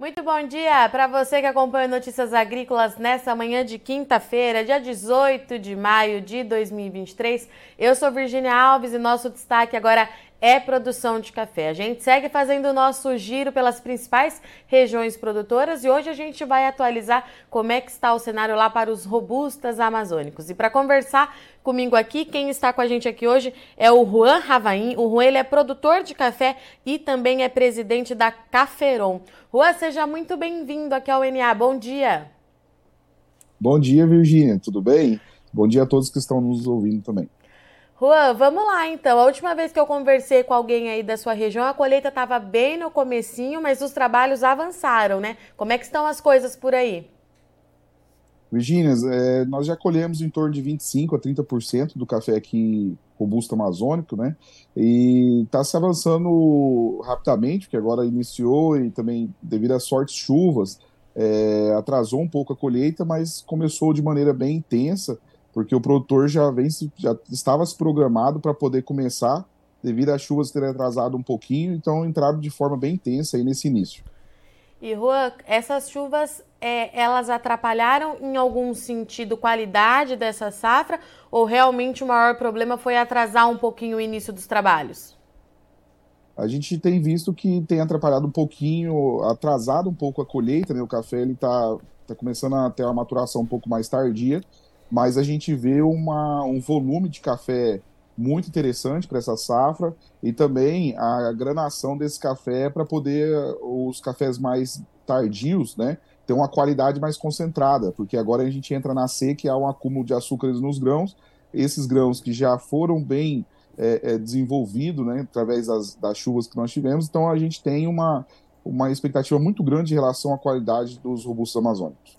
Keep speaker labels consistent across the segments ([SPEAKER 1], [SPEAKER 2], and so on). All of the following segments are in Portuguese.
[SPEAKER 1] Muito bom dia para você que acompanha Notícias Agrícolas nessa manhã de quinta-feira, dia 18 de maio de 2023. Eu sou Virginia Alves e nosso destaque agora é produção de café. A gente segue fazendo o nosso giro pelas principais regiões produtoras e hoje a gente vai atualizar como é que está o cenário lá para os robustas amazônicos. E para conversar comigo aqui, quem está com a gente aqui hoje é o Juan Ravaim. O Juan ele é produtor de café e também é presidente da Caferon. Juan, seja muito bem-vindo aqui ao NA. Bom dia.
[SPEAKER 2] Bom dia, Virginia. Tudo bem? Bom dia a todos que estão nos ouvindo também.
[SPEAKER 1] Juan, vamos lá então. A última vez que eu conversei com alguém aí da sua região, a colheita estava bem no comecinho, mas os trabalhos avançaram, né? Como é que estão as coisas por aí?
[SPEAKER 2] Virginia, é, nós já colhemos em torno de 25% a 30% do café aqui robusto amazônico, né? E está se avançando rapidamente, porque agora iniciou e também devido às fortes chuvas, é, atrasou um pouco a colheita, mas começou de maneira bem intensa porque o produtor já, vem, já estava se programado para poder começar, devido às chuvas terem atrasado um pouquinho, então entraram de forma bem intensa aí nesse início.
[SPEAKER 1] E Juan, essas chuvas, é, elas atrapalharam em algum sentido qualidade dessa safra ou realmente o maior problema foi atrasar um pouquinho o início dos trabalhos?
[SPEAKER 2] A gente tem visto que tem atrapalhado um pouquinho, atrasado um pouco a colheita, né? O café ele está tá começando a ter uma maturação um pouco mais tardia, mas a gente vê uma, um volume de café muito interessante para essa safra e também a granação desse café para poder os cafés mais tardios, né, ter uma qualidade mais concentrada, porque agora a gente entra na seca e há um acúmulo de açúcares nos grãos, esses grãos que já foram bem é, é, desenvolvidos, né, através das, das chuvas que nós tivemos, então a gente tem uma, uma expectativa muito grande em relação à qualidade dos robustos amazônicos.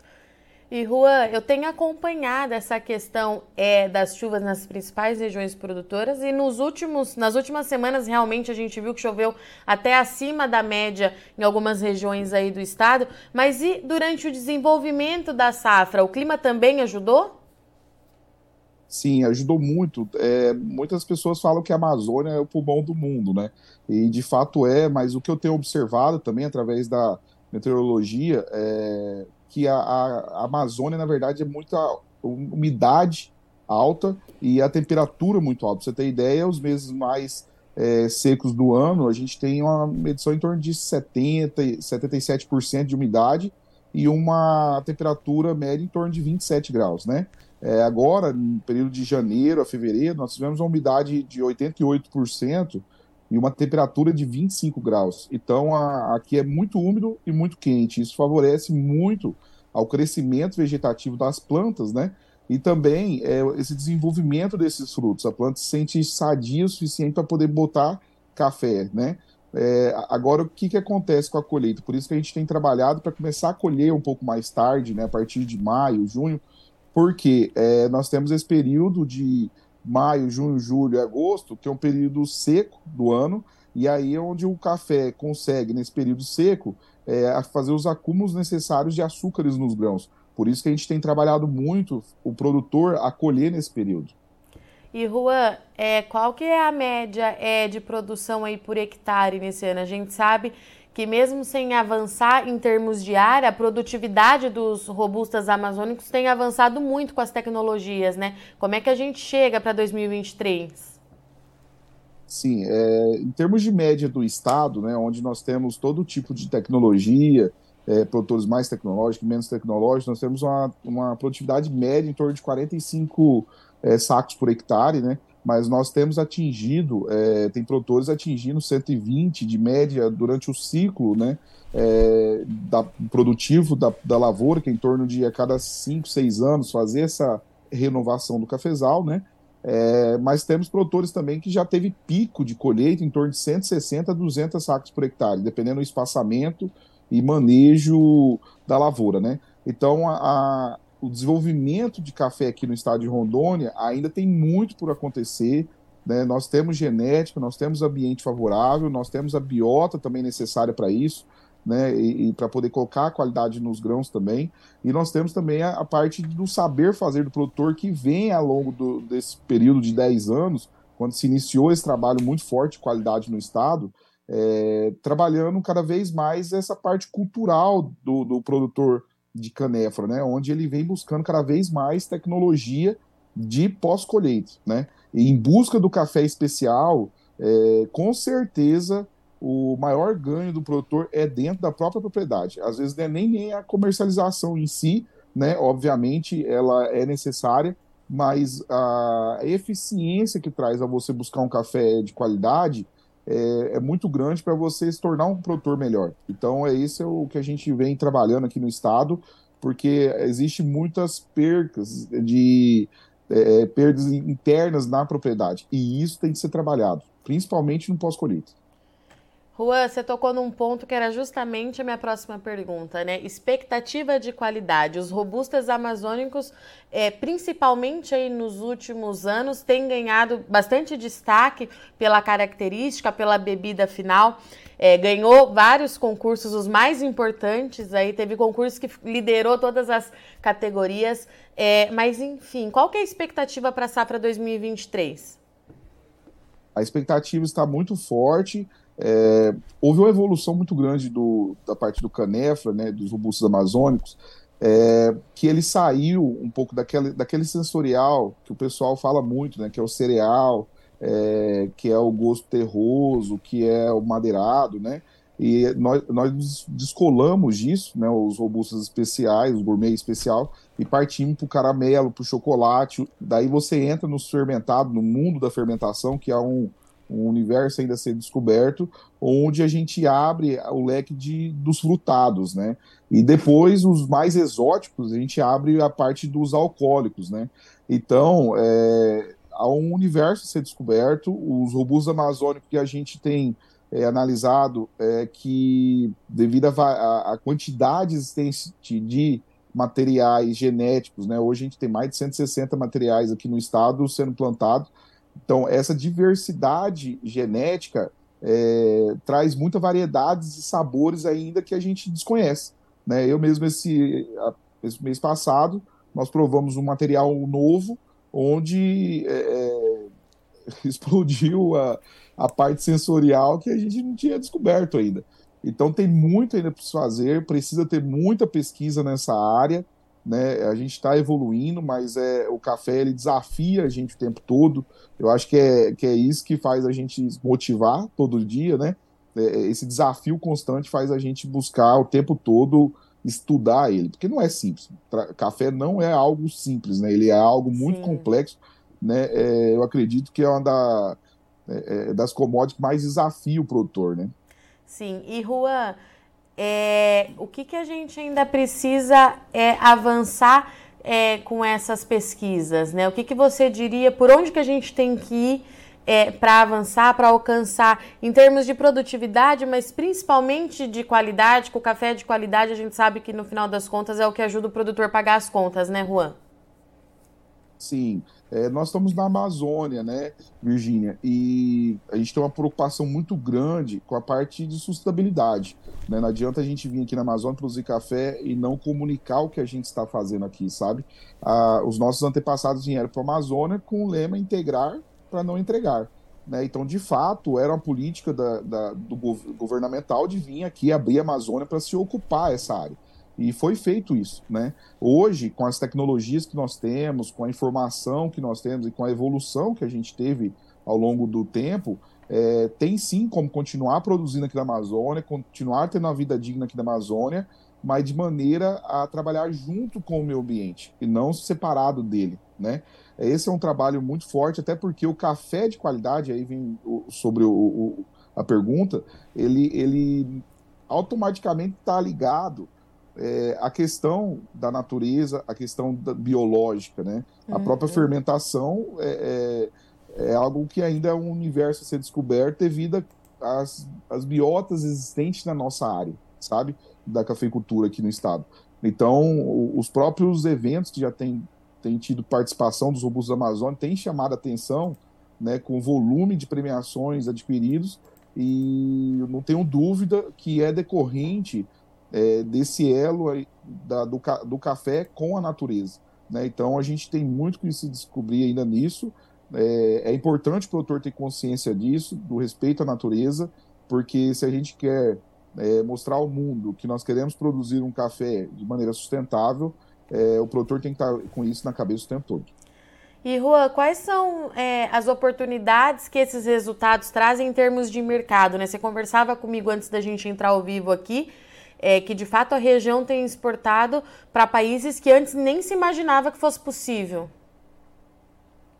[SPEAKER 1] E Juan, eu tenho acompanhado essa questão é, das chuvas nas principais regiões produtoras e nos últimos, nas últimas semanas realmente a gente viu que choveu até acima da média em algumas regiões aí do estado. Mas e durante o desenvolvimento da safra, o clima também ajudou?
[SPEAKER 2] Sim, ajudou muito. É, muitas pessoas falam que a Amazônia é o pulmão do mundo, né? E de fato é, mas o que eu tenho observado também através da meteorologia é que a, a, Amazônia, na verdade, é muita umidade alta e a temperatura muito alta. Pra você ter ideia, os meses mais é, secos do ano, a gente tem uma medição em torno de 70, 77% de umidade e uma temperatura média em torno de 27 graus, né? É, agora, no período de janeiro a fevereiro, nós tivemos uma umidade de 88%, e uma temperatura de 25 graus. Então, a, aqui é muito úmido e muito quente. Isso favorece muito ao crescimento vegetativo das plantas, né? E também é, esse desenvolvimento desses frutos. A planta se sente sadia o suficiente para poder botar café, né? É, agora, o que, que acontece com a colheita? Por isso que a gente tem trabalhado para começar a colher um pouco mais tarde, né, a partir de maio, junho, porque é, nós temos esse período de maio, junho, julho agosto, que é um período seco do ano, e aí é onde o café consegue, nesse período seco, é, fazer os acúmulos necessários de açúcares nos grãos. Por isso que a gente tem trabalhado muito o produtor a colher nesse período.
[SPEAKER 1] E Juan, é, qual que é a média é, de produção aí por hectare nesse ano? A gente sabe que mesmo sem avançar em termos de área, a produtividade dos robustas amazônicos tem avançado muito com as tecnologias, né? Como é que a gente chega para 2023?
[SPEAKER 2] Sim, é, em termos de média do estado, né, onde nós temos todo tipo de tecnologia, é, produtores mais tecnológicos, menos tecnológicos, nós temos uma, uma produtividade média em torno de 45 é, sacos por hectare, né? Mas nós temos atingido, é, tem produtores atingindo 120 de média durante o ciclo né, é, da, produtivo da, da lavoura, que é em torno de a cada 5, 6 anos fazer essa renovação do cafezal, né? É, mas temos produtores também que já teve pico de colheita em torno de 160 a 200 sacos por hectare, dependendo do espaçamento e manejo da lavoura, né? Então, a, a o desenvolvimento de café aqui no estado de Rondônia ainda tem muito por acontecer. Né? Nós temos genética, nós temos ambiente favorável, nós temos a biota também necessária para isso, né? e, e para poder colocar a qualidade nos grãos também. E nós temos também a, a, parte do saber fazer do produtor que vem ao longo do, desse período de 10 anos, quando se iniciou esse trabalho muito forte de qualidade no estado, é, trabalhando cada vez mais essa parte cultural do, do produtor de canéfora, né? Onde ele vem buscando cada vez mais tecnologia de pós-colheita, né? E em busca do café especial, é, com certeza o maior ganho do produtor é dentro da própria propriedade. Às vezes é nem, nem a comercialização em si, né? Obviamente ela é necessária, mas a eficiência que traz a você buscar um café de qualidade é, é muito grande para você se tornar um produtor melhor. Então é isso é o que a gente vem trabalhando aqui no estado, porque existe muitas percas de é, perdas internas na propriedade e isso tem que ser trabalhado, principalmente no pós-colheita.
[SPEAKER 1] Juan, você tocou num ponto que era justamente a minha próxima pergunta, né? Expectativa de qualidade. Os robustas amazônicos, é, principalmente aí nos últimos anos, têm ganhado bastante destaque pela característica, pela bebida final. É, ganhou vários concursos, os mais importantes aí, teve concurso que liderou todas as categorias. É, mas, enfim, qual que é a expectativa para a safra 2023?
[SPEAKER 2] A expectativa está muito forte. É, houve uma evolução muito grande do, da parte do canefra, né, dos robustos amazônicos, é, que ele saiu um pouco daquele, daquele sensorial que o pessoal fala muito, né, que é o cereal, é, que é o gosto terroso, que é o madeirado, né, e nós, nós descolamos disso, né, os robustos especiais, o gourmet especial, e partimos para o caramelo, para o chocolate. Daí você entra no fermentado, no mundo da fermentação, que é um, um universo ainda a ser descoberto, onde a gente abre o leque de, dos frutados, né? E depois, os mais exóticos, a gente abre a parte dos alcoólicos, né? Então, é, há um universo a ser descoberto, os robustos amazônicos que a gente tem é, analisado é que, devido à quantidade existente de materiais genéticos, né? Hoje a gente tem mais de 160 materiais aqui no estado sendo plantados, então, essa diversidade genética é, traz muita variedades e sabores ainda que a gente desconhece. Né? Eu mesmo, esse, esse mês passado, nós provamos um material novo onde é, é explodiu a, a parte sensorial que a gente não tinha descoberto ainda. Então tem muito ainda para se fazer, precisa ter muita pesquisa nessa área né? A gente está evoluindo, mas é o café ele desafia a gente o tempo todo. Eu acho que é, que é isso que faz a gente motivar todo dia, né? É, é esse desafio constante faz a gente buscar o tempo todo estudar ele, porque não é simples. Café não é algo simples, né? Ele é algo muito Sim. complexo, né? É, eu acredito que é uma da, é, é das commodities que mais desafia o produtor, né?
[SPEAKER 1] Sim, e Juan, é, o que, que a gente ainda precisa é, avançar é, com essas pesquisas? Né? O que, que você diria, por onde que a gente tem que ir é, para avançar, para alcançar em termos de produtividade, mas principalmente de qualidade, com o café de qualidade a gente sabe que no final das contas é o que ajuda o produtor a pagar as contas, né, Juan?
[SPEAKER 2] Sim, é, nós estamos na Amazônia, né, Virgínia, e a gente tem uma preocupação muito grande com a parte de sustentabilidade. Né? Não adianta a gente vir aqui na Amazônia produzir café e não comunicar o que a gente está fazendo aqui, sabe? Ah, os nossos antepassados vieram para a Amazônia com o lema integrar para não entregar. Né? Então, de fato, era uma política da, da, do governamental de vir aqui abrir a Amazônia para se ocupar essa área. E foi feito isso, né? Hoje, com as tecnologias que nós temos, com a informação que nós temos e com a evolução que a gente teve ao longo do tempo, é, tem sim como continuar produzindo aqui na Amazônia, continuar tendo uma vida digna aqui na Amazônia, mas de maneira a trabalhar junto com o meio ambiente e não separado dele, né? Esse é um trabalho muito forte, até porque o café de qualidade, aí vem sobre o, o, a pergunta, ele, ele automaticamente está ligado é, a questão da natureza, a questão da biológica, né? Uhum. A própria fermentação é, é, é, algo que ainda é um universo a ser descoberto devido às, às biotas existentes na nossa área, sabe? Da cafeicultura aqui no estado. Então, os próprios eventos que já têm tem tido participação dos robustos da Amazônia têm chamado a atenção né, com o volume de premiações adquiridos e não tenho dúvida que é decorrente é, desse elo aí, da, do, do café com a natureza. Né? Então a gente tem muito que se descobrir ainda nisso. É, é, importante o produtor ter consciência disso, do respeito à natureza, porque se a gente quer é, mostrar ao mundo que nós queremos produzir um café de maneira sustentável, é, o produtor tem que estar com isso na cabeça o tempo todo.
[SPEAKER 1] E, Juan, quais são é, as oportunidades que esses resultados trazem em termos de mercado? Né? Você conversava comigo antes da gente entrar ao vivo aqui, é, que de fato a região tem exportado para países que antes nem se imaginava que fosse possível.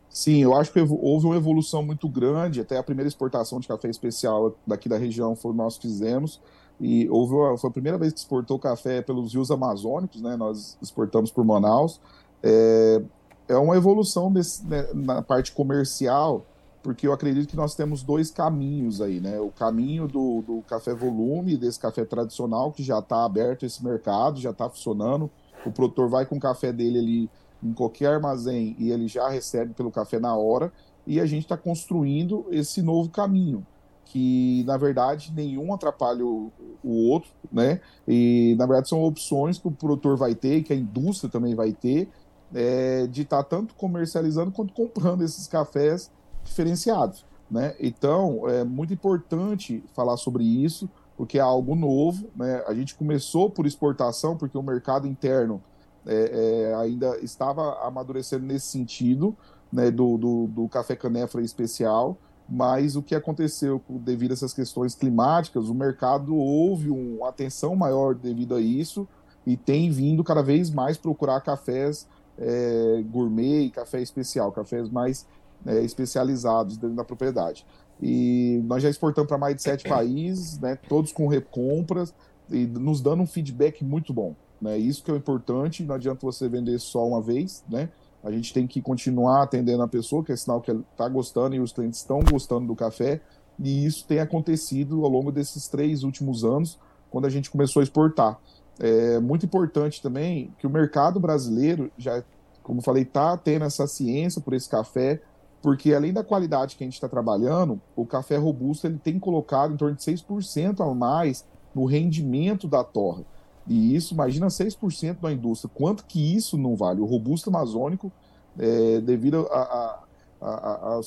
[SPEAKER 2] Sim, eu acho que houve uma evolução muito grande. Até a primeira exportação de café especial daqui da região foi nós fizemos. E houve uma, foi a primeira vez que exportou café pelos rios amazônicos, né? Nós exportamos por Manaus. É, é uma evolução desse, né, na parte comercial, porque eu acredito que nós temos dois caminhos aí, né? O caminho do, do café volume, desse café tradicional, que já está aberto esse mercado, já está funcionando. O produtor vai com o café dele ali em qualquer armazém e ele já recebe pelo café na hora. E a gente está construindo esse novo caminho, que na verdade nenhum atrapalha o, o outro, né? E na verdade são opções que o produtor vai ter, que a indústria também vai ter, é, de estar tá tanto comercializando quanto comprando esses cafés diferenciados. Né? Então, é muito importante falar sobre isso, porque é algo novo. Né? A gente começou por exportação, porque o mercado interno é, é, ainda estava amadurecendo nesse sentido, né, do, do, do café canéfora especial, mas o que aconteceu devido a essas questões climáticas, o mercado houve uma atenção maior devido a isso e tem vindo cada vez mais procurar cafés é, gourmet café especial, cafés mais é, especializados dentro da propriedade. E nós já exportamos para mais de sete países, né, todos com recompras e nos dando um feedback muito bom. Né? Isso que é importante, não adianta você vender só uma vez, né? A gente tem que continuar atendendo a pessoa, que é sinal que está gostando e os clientes estão gostando do café. E isso tem acontecido ao longo desses três últimos anos, quando a gente começou a exportar. É muito importante também que o mercado brasileiro já, como falei, está tendo essa ciência por esse café, porque além da qualidade que a gente está trabalhando, o café robusto ele tem colocado em torno de 6% a mais no rendimento da torre. E isso, imagina 6% da indústria. Quanto que isso não vale? O robusto amazônico, é, devido a, a, a, a,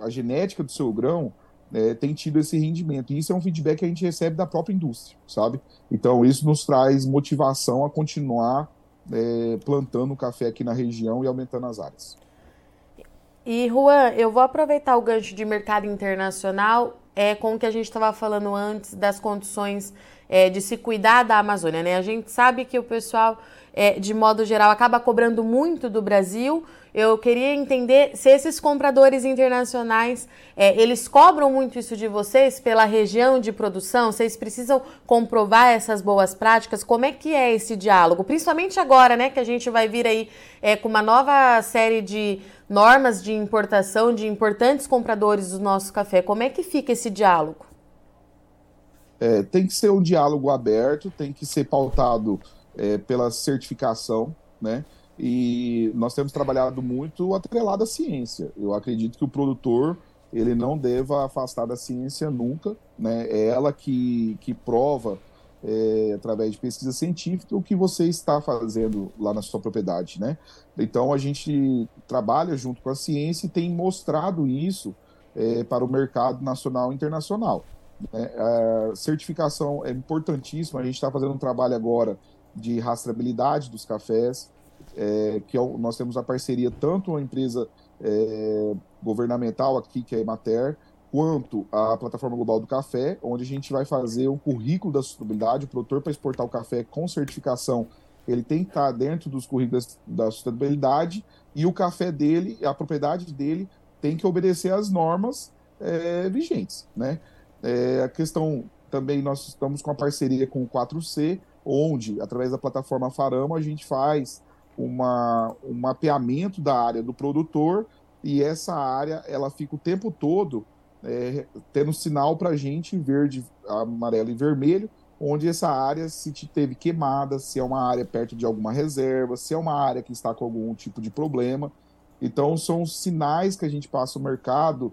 [SPEAKER 2] a genética do seu grão, é, tem tido esse rendimento. E isso é um feedback que a gente recebe da própria indústria, sabe? Então, isso nos traz motivação a continuar é, plantando café aqui na região e aumentando as áreas.
[SPEAKER 1] E, Juan, eu vou aproveitar o gancho de mercado internacional é, com o que a gente estava falando antes das condições é, de se cuidar da Amazônia, né? A gente sabe que o pessoal, é, de modo geral, acaba cobrando muito do Brasil eu queria entender se esses compradores internacionais, é, eles cobram muito isso de vocês pela região de produção? Vocês precisam comprovar essas boas práticas? Como é que é esse diálogo? Principalmente agora, né, que a gente vai vir aí é, com uma nova série de normas de importação de importantes compradores do nosso café. Como é que fica esse diálogo?
[SPEAKER 2] É, tem que ser um diálogo aberto, tem que ser pautado é, pela certificação, né? E nós temos trabalhado muito atrelado à ciência. Eu acredito que o produtor ele não deva afastar da ciência nunca, né? É ela que, que prova é, através de pesquisa científica o que você está fazendo lá na sua propriedade, né? Então a gente trabalha junto com a ciência e tem mostrado isso é, para o mercado nacional e internacional. Né? A certificação é importantíssima. A gente está fazendo um trabalho agora de rastreabilidade dos cafés é, que é o, nós temos a parceria tanto a empresa é, governamental aqui, que é a Emater, quanto a plataforma global do café, onde a gente vai fazer um currículo da sustentabilidade, o produtor para exportar o café com certificação, ele tem que estar dentro dos currículos da sustentabilidade e o café dele, a propriedade dele tem que obedecer às normas é, vigentes, né? É, a questão também nós estamos com a parceria com o 4C, onde através da plataforma Farama a gente faz uma, um mapeamento da área do produtor e essa área ela fica o tempo todo é, tendo sinal para a gente verde, amarelo e vermelho, onde essa área se teve queimada, se é uma área perto de alguma reserva, se é uma área que está com algum tipo de problema. Então são sinais que a gente passa o mercado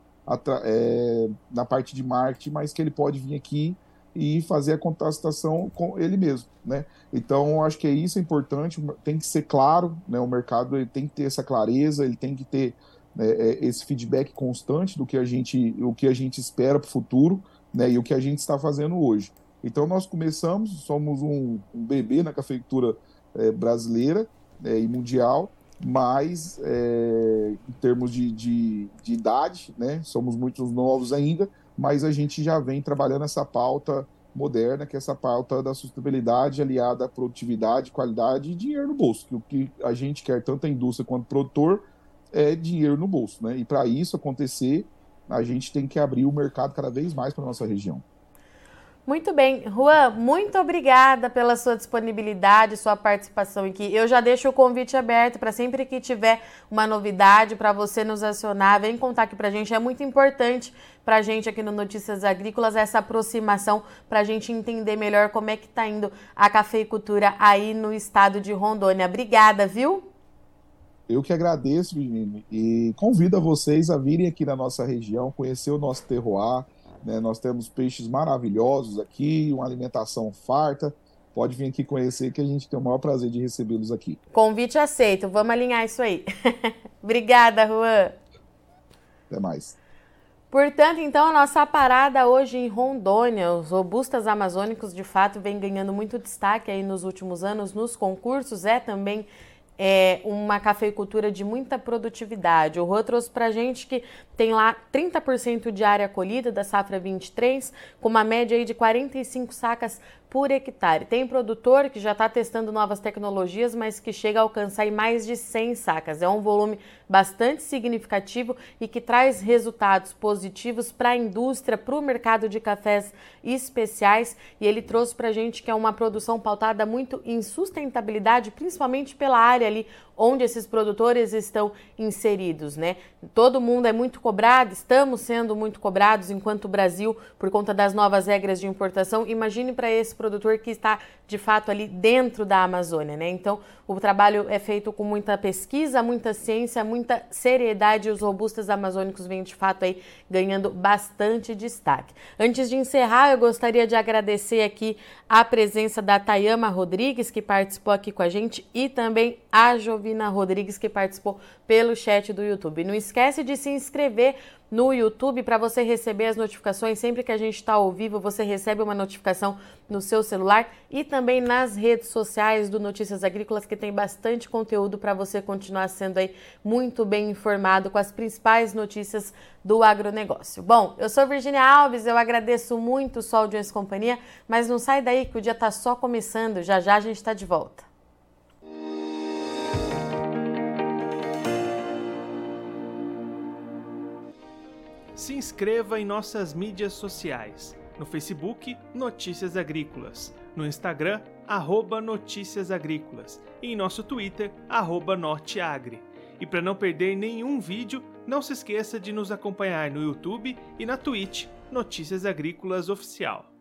[SPEAKER 2] é, na parte de marketing, mas que ele pode vir aqui e fazer a contestação com ele mesmo, né? Então, acho que é isso é importante, tem que ser claro, né? O mercado ele tem que ter essa clareza, ele tem que ter né, é, esse feedback constante do que a gente, o que a gente espera para o futuro, né, e o que a gente está fazendo hoje. Então, nós começamos, somos um, um bebê na cafeicultura é, brasileira é, e mundial, mas é, em termos de, de, de, idade, né, somos muito novos ainda, mas a gente já vem trabalhando essa pauta moderna, que é essa pauta da sustentabilidade aliada à produtividade, qualidade e dinheiro no bolso, que o que a gente quer, tanto a indústria quanto o produtor, é dinheiro no bolso. Né? E para isso acontecer, a gente tem que abrir o mercado cada vez mais para nossa região.
[SPEAKER 1] Muito bem. Juan, muito obrigada pela sua disponibilidade, sua participação aqui. Eu já deixo o convite aberto para sempre que tiver uma novidade para você nos acionar, vem contar aqui para a gente. É muito importante para a gente aqui no Notícias Agrícolas essa aproximação para a gente entender melhor como é que está indo a cafeicultura aí no estado de Rondônia. Obrigada, viu?
[SPEAKER 2] Eu que agradeço, menino, e convido a vocês a virem aqui na nossa região, conhecer o nosso terroir, né? Nós temos peixes maravilhosos aqui, uma alimentação farta. Pode vir aqui conhecer que a gente tem o maior prazer de recebê-los aqui.
[SPEAKER 1] Convite aceito. Vamos alinhar isso aí. Obrigada, Juan.
[SPEAKER 2] Até mais.
[SPEAKER 1] Portanto, então, a nossa parada hoje em Rondônia, os robustas amazônicos de fato vem ganhando muito destaque aí nos últimos anos nos concursos, é também é uma cafeicultura de muita produtividade. O Rua trouxe para gente que tem lá 30% de área colhida da safra 23, com uma média aí de 45 sacas por hectare. Tem produtor que já está testando novas tecnologias, mas que chega a alcançar mais de 100 sacas. É um volume bastante significativo e que traz resultados positivos para a indústria, para o mercado de cafés especiais. E ele trouxe para a gente que é uma produção pautada muito em sustentabilidade, principalmente pela área ali onde esses produtores estão inseridos, né? Todo mundo é muito cobrado, estamos sendo muito cobrados enquanto Brasil por conta das novas regras de importação. Imagine para esse produtor que está de fato ali dentro da Amazônia, né? Então, o trabalho é feito com muita pesquisa, muita ciência, muita seriedade e os robustas amazônicos vêm de fato aí ganhando bastante destaque. Antes de encerrar, eu gostaria de agradecer aqui a presença da Tayama Rodrigues, que participou aqui com a gente, e também a Jovina Rodrigues, que participou pelo chat do YouTube. Não esquece de se inscrever no YouTube para você receber as notificações. Sempre que a gente está ao vivo, você recebe uma notificação no seu celular e também nas redes sociais do Notícias Agrícolas, que tem bastante conteúdo para você continuar sendo aí muito bem informado com as principais notícias do agronegócio. Bom, eu sou Virginia Alves, eu agradeço muito o Sol de Companhia, mas não sai daí que o dia está só começando, já já a gente está de volta.
[SPEAKER 3] Se inscreva em nossas mídias sociais. No Facebook, Notícias Agrícolas. No Instagram, arroba Notícias Agrícolas. E em nosso Twitter, Norteagri. E para não perder nenhum vídeo, não se esqueça de nos acompanhar no YouTube e na Twitch, Notícias Agrícolas Oficial.